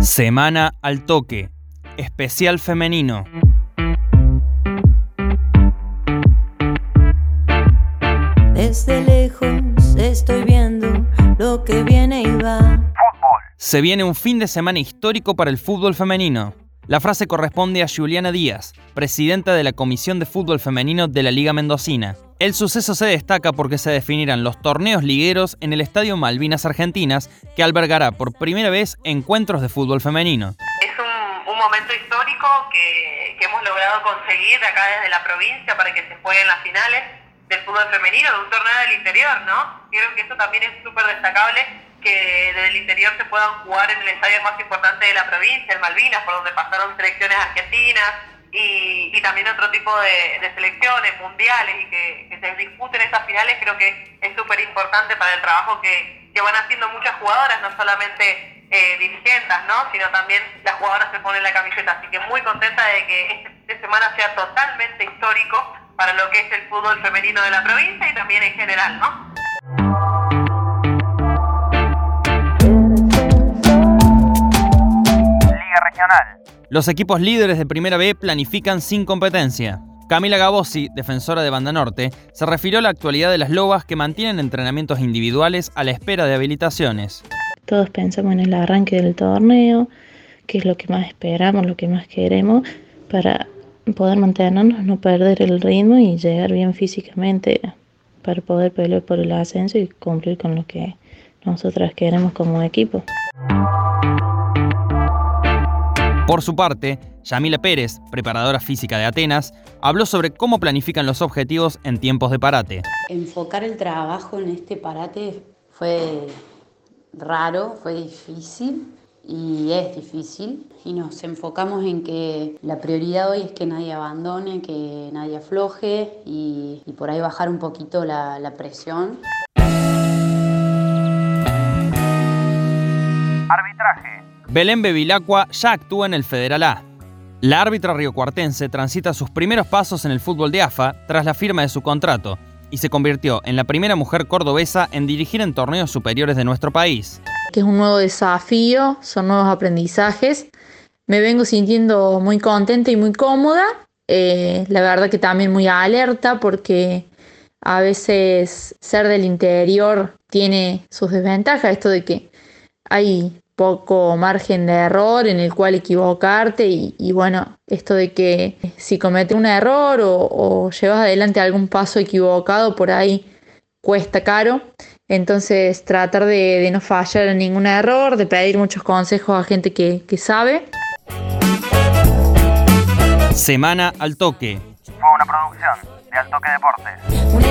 Semana al toque, especial femenino. Desde lejos estoy viendo lo que viene y va. Se viene un fin de semana histórico para el fútbol femenino. La frase corresponde a Juliana Díaz, presidenta de la Comisión de Fútbol Femenino de la Liga Mendocina. El suceso se destaca porque se definirán los torneos ligueros en el Estadio Malvinas Argentinas, que albergará por primera vez encuentros de fútbol femenino. Es un, momento histórico que, hemos logrado conseguir acá desde la provincia para que se jueguen las finales del fútbol femenino, de un torneo del interior, ¿no? Creo que eso también es súper destacable que desde el interior se puedan jugar en el estadio más importante de la provincia, el Malvinas, por donde pasaron selecciones argentinas y, también otro tipo de, selecciones mundiales y que, se disputen estas finales, creo que es súper importante para el trabajo que, van haciendo muchas jugadoras, no solamente eh, dirigentes, ¿no? sino también las jugadoras se ponen la camiseta. Así que muy contenta de que este semana sea totalmente histórico para lo que es el fútbol femenino de la provincia y también en general, ¿no? Los equipos líderes de Primera B planifican sin competencia. Camila Gabossi, defensora de Banda Norte, se refirió a la actualidad de las lobas que mantienen entrenamientos individuales a la espera de habilitaciones. Todos pensamos en el arranque del torneo, que es lo que más esperamos, lo que más queremos, para poder mantenernos, no perder el ritmo y llegar bien físicamente para poder pelear por el ascenso y cumplir con lo que nosotras queremos como equipo. Por su parte, Yamila Pérez, preparadora física de Atenas, habló sobre cómo planifican los objetivos en tiempos de parate. Enfocar el trabajo en este parate fue raro, fue difícil y es difícil y nos enfocamos en que la prioridad hoy es que nadie abandone, que nadie afloje y, por ahí bajar un poquito la, la presión. Arbitraje. Belén Bevilacqua ya actúa en el Federal A. La árbitra riocuartense transita sus primeros pasos en el fútbol de AFA tras la firma de su contrato y se convirtió en la primera mujer cordobesa en dirigir en torneos superiores de nuestro país. Que es un nuevo desafío, son nuevos aprendizajes. Me vengo sintiendo muy contenta y muy cómoda. Eh, la verdad que también muy alerta porque a veces ser del interior tiene sus desventajas. Esto de que hay poco margen de error en el cual equivocarte y, bueno, esto de que si cometes un error o, llevas adelante algún paso equivocado por ahí cuesta caro. Entonces tratar de, no fallar en ningún error, de pedir muchos consejos a gente que, que sabe. Semana al toque. Fue una producción de Al Toque Deportes.